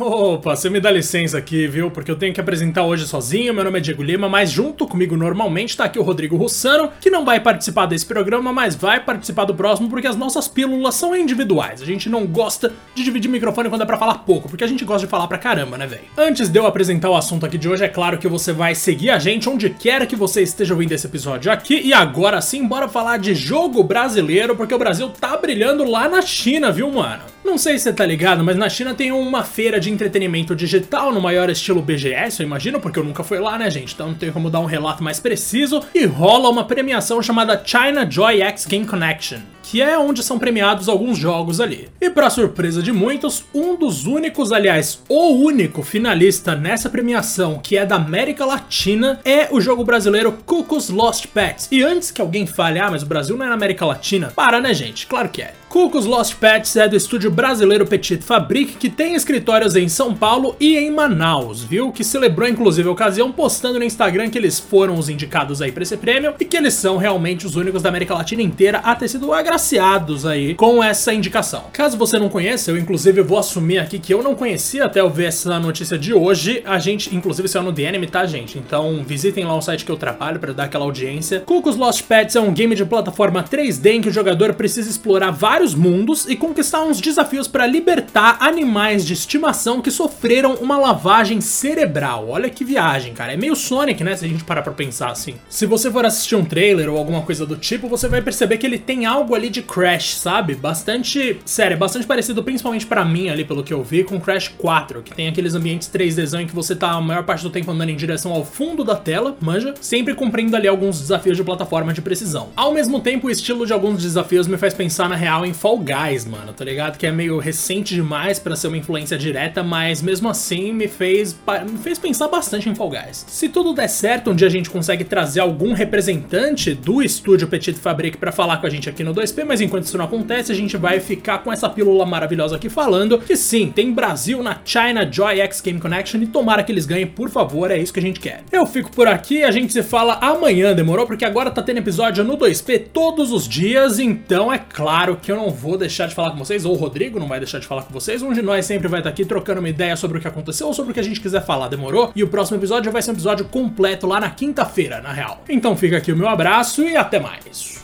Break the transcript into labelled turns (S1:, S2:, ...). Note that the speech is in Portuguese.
S1: Opa, você me dá licença aqui, viu? Porque eu tenho que apresentar hoje sozinho. Meu nome é Diego Lima, mas junto comigo normalmente tá aqui o Rodrigo Russano, que não vai participar desse programa, mas vai participar do próximo porque as nossas pílulas são individuais. A gente não gosta de dividir microfone quando é pra falar pouco, porque a gente gosta de falar pra caramba, né, velho? Antes de eu apresentar o assunto aqui de hoje, é claro que você vai seguir a gente onde quer que você esteja ouvindo esse episódio aqui. E agora sim, bora falar de jogo brasileiro, porque o Brasil tá brilhando lá na China, viu, mano? Não sei se você tá ligado, mas na China tem uma feira de entretenimento digital no maior estilo BGS, eu imagino, porque eu nunca fui lá, né, gente? Então não tenho como dar um relato mais preciso. E rola uma premiação chamada China Joy X Game Connection que é onde são premiados alguns jogos ali. E para surpresa de muitos, um dos únicos, aliás, o único finalista nessa premiação que é da América Latina é o jogo brasileiro Cuckoo's Lost Pets. E antes que alguém fale, ah, mas o Brasil não é na América Latina, para né, gente? Claro que é. Cuckoo's Lost Pets é do estúdio brasileiro Petit Fabric, que tem escritórios em São Paulo e em Manaus, viu? Que celebrou inclusive a ocasião postando no Instagram que eles foram os indicados aí para esse prêmio e que eles são realmente os únicos da América Latina inteira a ter sido agraciados aí com essa indicação. Caso você não conheça, eu inclusive vou assumir aqui que eu não conhecia até eu ver essa notícia de hoje. A gente, inclusive, saiu no DNM, tá, gente? Então visitem lá o site que eu trabalho para dar aquela audiência. Cuckoo's Lost Pets é um game de plataforma 3D em que o jogador precisa explorar vários vários mundos e conquistar uns desafios para libertar animais de estimação que sofreram uma lavagem cerebral. Olha que viagem, cara. É meio Sonic, né? Se a gente parar pra pensar assim. Se você for assistir um trailer ou alguma coisa do tipo, você vai perceber que ele tem algo ali de Crash, sabe? Bastante. Sério, bastante parecido, principalmente para mim ali, pelo que eu vi, com Crash 4, que tem aqueles ambientes 3Dzão em que você tá a maior parte do tempo andando em direção ao fundo da tela, manja, sempre cumprindo ali alguns desafios de plataforma de precisão. Ao mesmo tempo, o estilo de alguns desafios me faz pensar na real em em Fall Guys, mano, tá ligado? Que é meio recente demais para ser uma influência direta, mas mesmo assim me fez, me fez pensar bastante em Fall Guys. Se tudo der certo, um dia a gente consegue trazer algum representante do estúdio Petit Fabric para falar com a gente aqui no 2P, mas enquanto isso não acontece, a gente vai ficar com essa pílula maravilhosa aqui falando que sim, tem Brasil na China Joy X Game Connection e tomara que eles ganhem, por favor, é isso que a gente quer. Eu fico por aqui, a gente se fala amanhã, demorou? Porque agora tá tendo episódio no 2P todos os dias, então é claro que eu não não vou deixar de falar com vocês, ou o Rodrigo não vai deixar de falar com vocês. Um de nós sempre vai estar aqui trocando uma ideia sobre o que aconteceu ou sobre o que a gente quiser falar, demorou? E o próximo episódio vai ser um episódio completo lá na quinta-feira, na real. Então fica aqui o meu abraço e até mais.